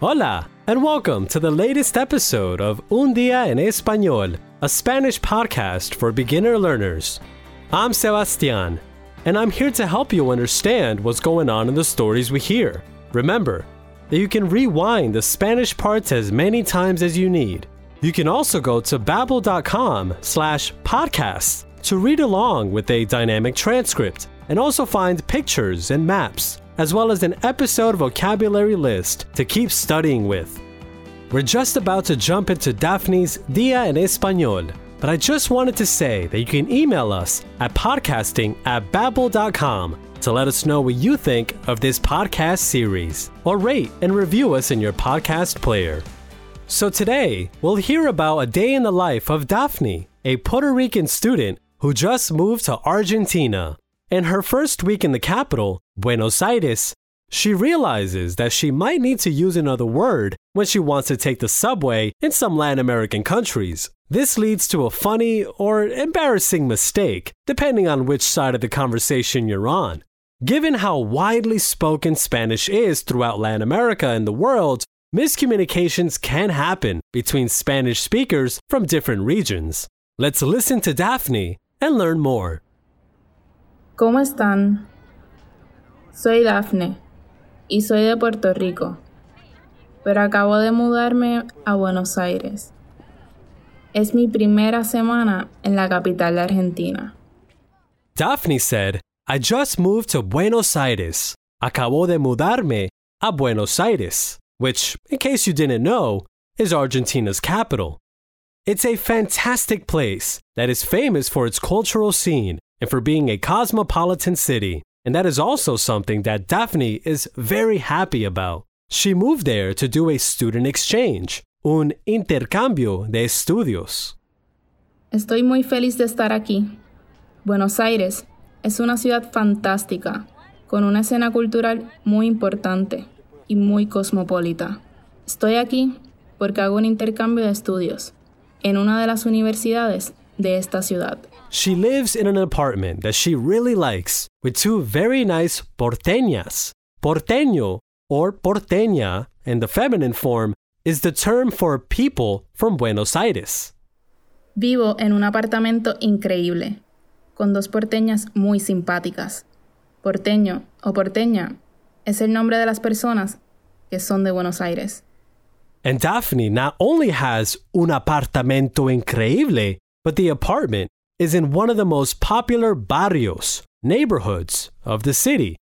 Hola, and welcome to the latest episode of Un Día en Español, a Spanish podcast for beginner learners. I'm Sebastian, and I'm here to help you understand what's going on in the stories we hear. Remember that you can rewind the Spanish parts as many times as you need. You can also go to babbel.com slash podcasts to read along with a dynamic transcript and also find pictures and maps, as well as an episode vocabulary list to keep studying with. We're just about to jump into Daphne's Dia en Español, but I just wanted to say that you can email us at podcasting at babbel.com to let us know what you think of this podcast series, or rate and review us in your podcast player. So today, we'll hear about a day in the life of Daphne, a Puerto Rican student who just moved to Argentina. In her first week in the capital, Buenos Aires, she realizes that she might need to use another word when she wants to take the subway in some Latin American countries. This leads to a funny or embarrassing mistake, depending on which side of the conversation you're on. Given how widely spoken Spanish is throughout Latin America and the world, miscommunications can happen between Spanish speakers from different regions. Let's listen to Daphne and learn more. ¿Cómo están? Soy Dafne y soy de Puerto Rico, pero acabo de mudarme a Buenos Aires. Es mi primera semana en la capital de Argentina. Daphne said, I just moved to Buenos Aires. Acabo de mudarme a Buenos Aires, which, in case you didn't know, is Argentina's capital. It's a fantastic place that is famous for its cultural scene and for being a cosmopolitan city. And that is also something that Daphne is very happy about. She moved there to do a student exchange, un intercambio de estudios. Estoy muy feliz de estar aquí. Buenos Aires es una ciudad fantástica, con una escena cultural muy importante y muy cosmopolita. Estoy aquí porque hago un intercambio de estudios en una de las universidades de esta ciudad. She lives in an apartment that she really likes with two very nice porteñas. Porteño or porteña in the feminine form is the term for people from Buenos Aires. Vivo en un apartamento increíble, con dos porteñas muy simpáticas. Porteño o porteña es el nombre de las personas que son de Buenos Aires. And Daphne not only has un apartamento increíble, but the apartment is in one of the most popular barrios, neighborhoods of the city,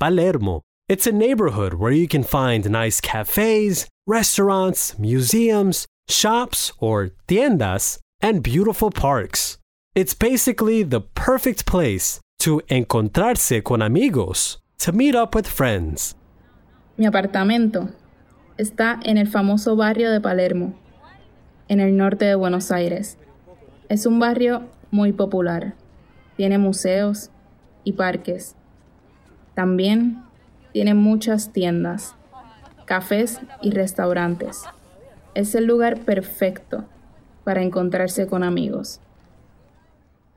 Palermo. It's a neighborhood where you can find nice cafes, restaurants, museums, shops, or tiendas, and beautiful parks. It's basically the perfect place to encontrarse con amigos, to meet up with friends. Mi apartamento está en el famoso barrio de Palermo, en el norte de Buenos Aires. Es un barrio muy popular. Tiene museos y parques. También tiene muchas tiendas, cafés y restaurantes. Es el lugar perfecto para encontrarse con amigos.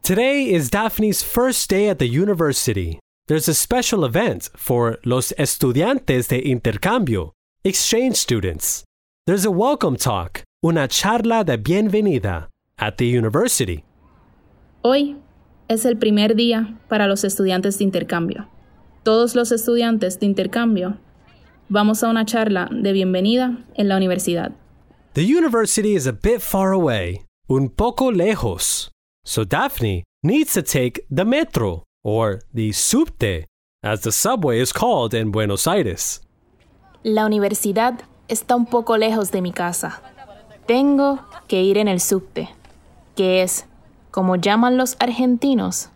Today is Daphne's first day at the university. There's a special event for los estudiantes de intercambio, exchange students. There's a welcome talk, una charla de bienvenida, at the university. Hoy es el primer día para los estudiantes de intercambio. Todos los estudiantes de intercambio vamos a una charla de bienvenida en la universidad. The university is a bit far away, un poco lejos. So Daphne needs to take the metro, or the subte, as the subway is called in Buenos Aires. La universidad está un poco lejos de mi casa. Tengo que ir en el subte, que es, como llaman los argentinos,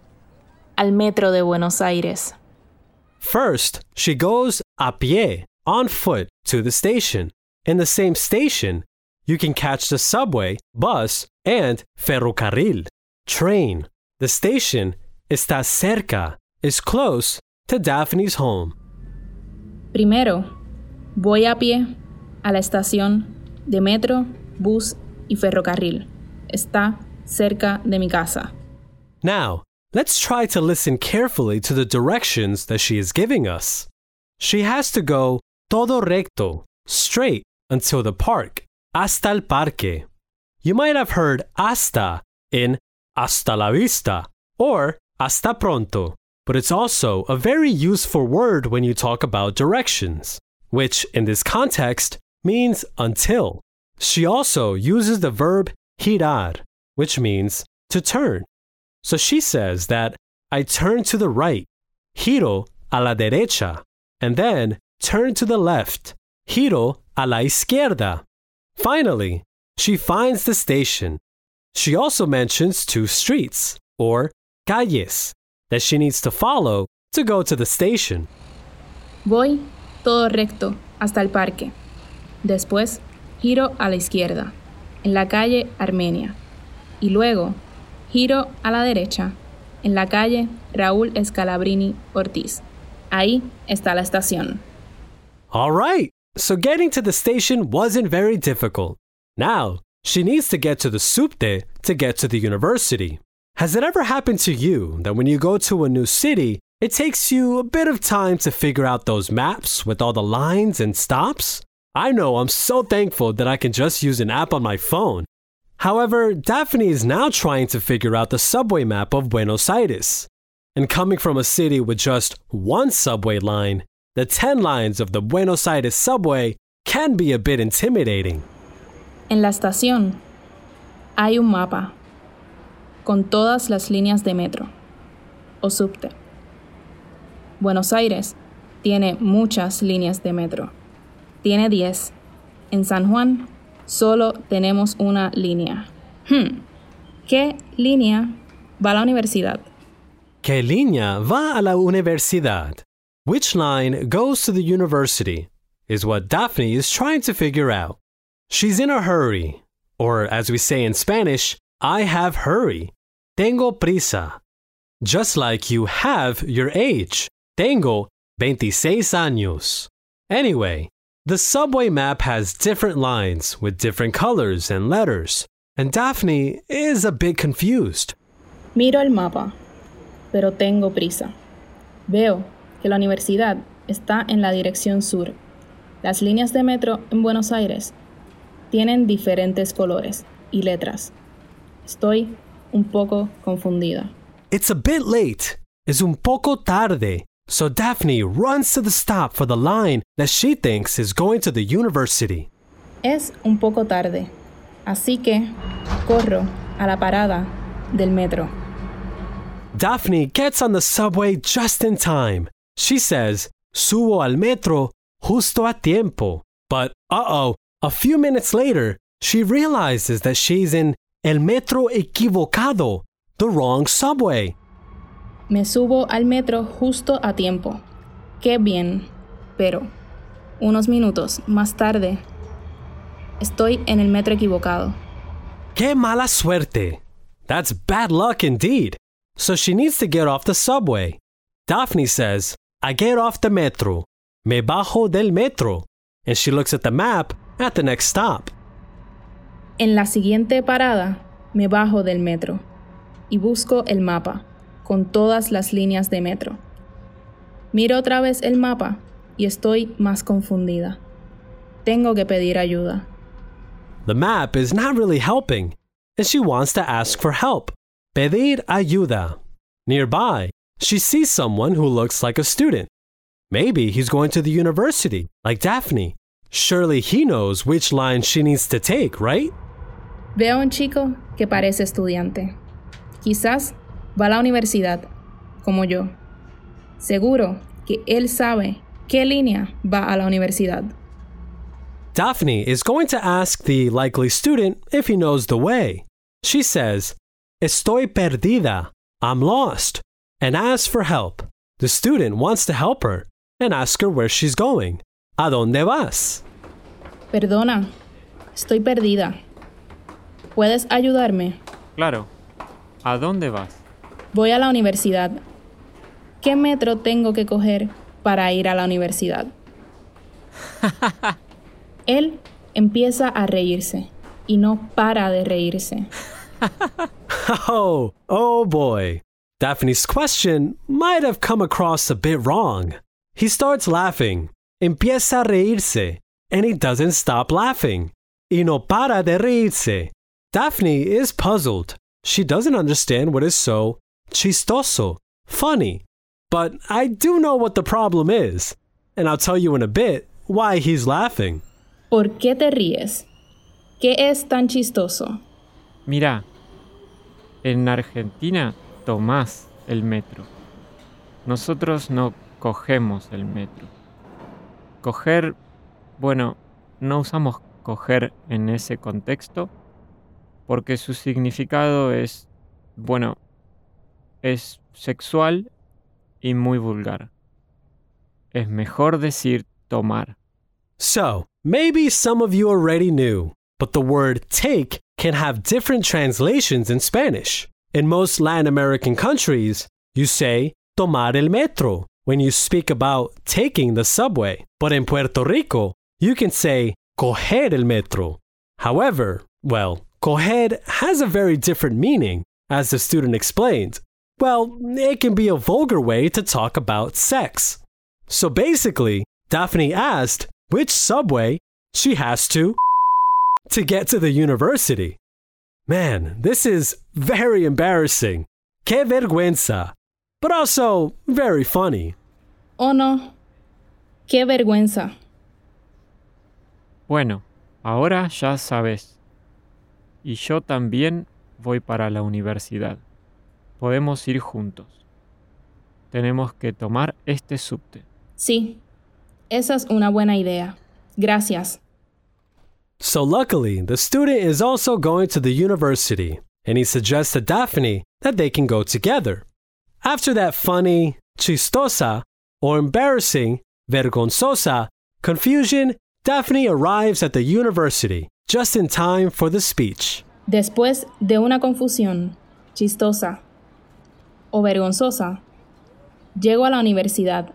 al metro de Buenos Aires. First, she goes a pie, on foot, to the station. In the same station, you can catch the subway, bus, and ferrocarril, train. The station está cerca, is close to Daphne's home. Primero, voy a pie a la estación de metro, bus y ferrocarril. Está cerca de mi casa. Now, let's try to listen carefully to the directions that she is giving us. She has to go todo recto, straight until the park, hasta el parque. You might have heard hasta in hasta la vista or hasta pronto, but it's also a very useful word when you talk about directions, which in this context means until. She also uses the verb girar, which means to turn. So she says that I turn to the right, giro a la derecha, and then turn to the left, giro a la izquierda. Finally, she finds the station. She also mentions two streets, or calles, that she needs to follow to go to the station. Voy todo recto hasta el parque. Después giro a la izquierda, en la calle Armenia. Y luego giro a la derecha, en la calle Raúl Scalabrini Ortiz. Ahí está la estación. All right, so getting to the station wasn't very difficult. Now, she needs to get to the subte to get to the university. Has it ever happened to you that when you go to a new city, it takes you a bit of time to figure out those maps with all the lines and stops? I know I'm so thankful that I can just use an app on my phone. However, Daphne is now trying to figure out the subway map of Buenos Aires. And coming from a city with just one subway line, the 10 lines of the Buenos Aires subway can be a bit intimidating. En la estación hay un mapa con todas las líneas de metro o subte. Buenos Aires tiene muchas líneas de metro. Tiene 10. En San Juan solo tenemos una línea. Hmm. ¿Qué línea va a la universidad? ¿Qué línea va a la universidad? Which line goes to the university? Is what Daphne is trying to figure out. She's in a hurry, or as we say in Spanish, I have hurry. Tengo prisa. Just like you have your age. Tengo 26 años. Anyway, the subway map has different lines with different colors and letters, and Daphne is a bit confused. Miro el mapa, pero tengo prisa. Veo que la universidad está en la dirección sur. Las líneas de metro en Buenos Aires tienen diferentes colores y letras. Estoy un poco confundida. It's a bit late. Es un poco tarde. So Daphne runs to the stop for the line that she thinks is going to the university. Es un poco tarde, así que corro a la parada del metro. Daphne gets on the subway just in time. She says, Subo al metro justo a tiempo. But uh oh, a few minutes later, she realizes that she's in el metro equivocado, the wrong subway. Me subo al metro justo a tiempo. Qué bien. Pero, unos minutos más tarde, estoy en el metro equivocado. Qué mala suerte. That's bad luck indeed. So she needs to get off the subway. Daphne says, I get off the metro. Me bajo del metro. And she looks at the map at the next stop. En la siguiente parada, me bajo del metro y busco el mapa con todas las líneas de metro. Miro otra vez el mapa y estoy más confundida. Tengo que pedir ayuda. The map is not really helping, and she wants to ask for help. Pedir ayuda. Nearby, she sees someone who looks like a student. Maybe he's going to the university, like Daphne. Surely he knows which line she needs to take, right? Veo un chico que parece estudiante. Quizás va a la universidad, como yo. Seguro que él sabe qué línea va a la universidad. Daphne is going to ask the likely student if he knows the way. She says, Estoy perdida. I'm lost. And asks for help. The student wants to help her and ask her where she's going. ¿A dónde vas? Perdona, estoy perdida. ¿Puedes ayudarme? Claro. ¿A dónde vas? Voy a la universidad. ¿Qué metro tengo que coger para ir a la universidad? Él empieza a reírse y no para de reírse. Oh, oh boy. Daphne's question might have come across a bit wrong. He starts laughing, empieza a reírse, and he doesn't stop laughing. Y no para de reírse. Daphne is puzzled. She doesn't understand what is so chistoso, funny. But I do know what the problem is, and I'll tell you in a bit why he's laughing. ¿Por qué te ríes? ¿Qué es tan chistoso? Mira, en Argentina tomás el metro. Nosotros no cogemos el metro. Coger, bueno, no usamos coger en ese contexto porque su significado es, bueno, es sexual y muy vulgar. Es mejor decir tomar. So, maybe some of you already knew, but the word take can have different translations in Spanish. In most Latin American countries, you say tomar el metro when you speak about taking the subway. But in Puerto Rico, you can say coger el metro. However, well, coger has a very different meaning, as the student explained. Well, it can be a vulgar way to talk about sex. So basically, Daphne asked which subway she has to to get to the university. Man, this is very embarrassing. Que vergüenza. But also very funny. Oh no, qué vergüenza. Bueno, ahora ya sabes. Y yo también voy para la universidad. Podemos ir juntos. Tenemos que tomar este subte. Sí, esa es una buena idea. Gracias. So luckily, the student is also going to the university, and he suggests to Daphne that they can go together. After that funny, chistosa, or embarrassing, vergonzosa, confusion, Daphne arrives at the university just in time for the speech. Después de una confusión chistosa o vergonzosa, llego a la universidad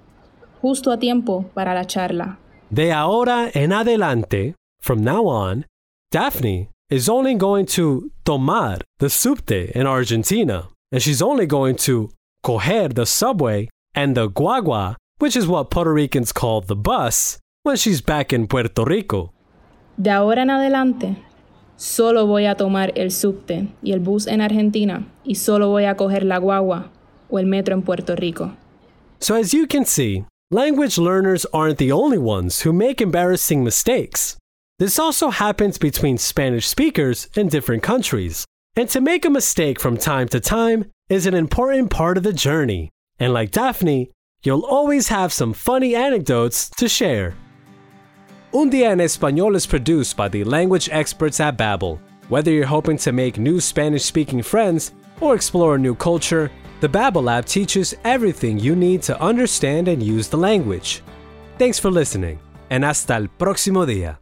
justo a tiempo para la charla. De ahora en adelante, from now on, Daphne is only going to tomar the subte in Argentina, and she's only going to coger the subway and the guagua, which is what Puerto Ricans call the bus, when she's back in Puerto Rico. De ahora en adelante, solo voy a tomar el subte y el bus en Argentina y solo voy a coger la guagua o el metro en Puerto Rico. So, as you can see, language learners aren't the only ones who make embarrassing mistakes. This also happens between Spanish speakers in different countries. And to make a mistake from time to time is an important part of the journey. And like Daphne, you'll always have some funny anecdotes to share. Un Día en Español is produced by the language experts at Babbel. Whether you're hoping to make new Spanish speaking friends or explore a new culture, the Babbel app teaches everything you need to understand and use the language. Thanks for listening, and hasta el próximo día.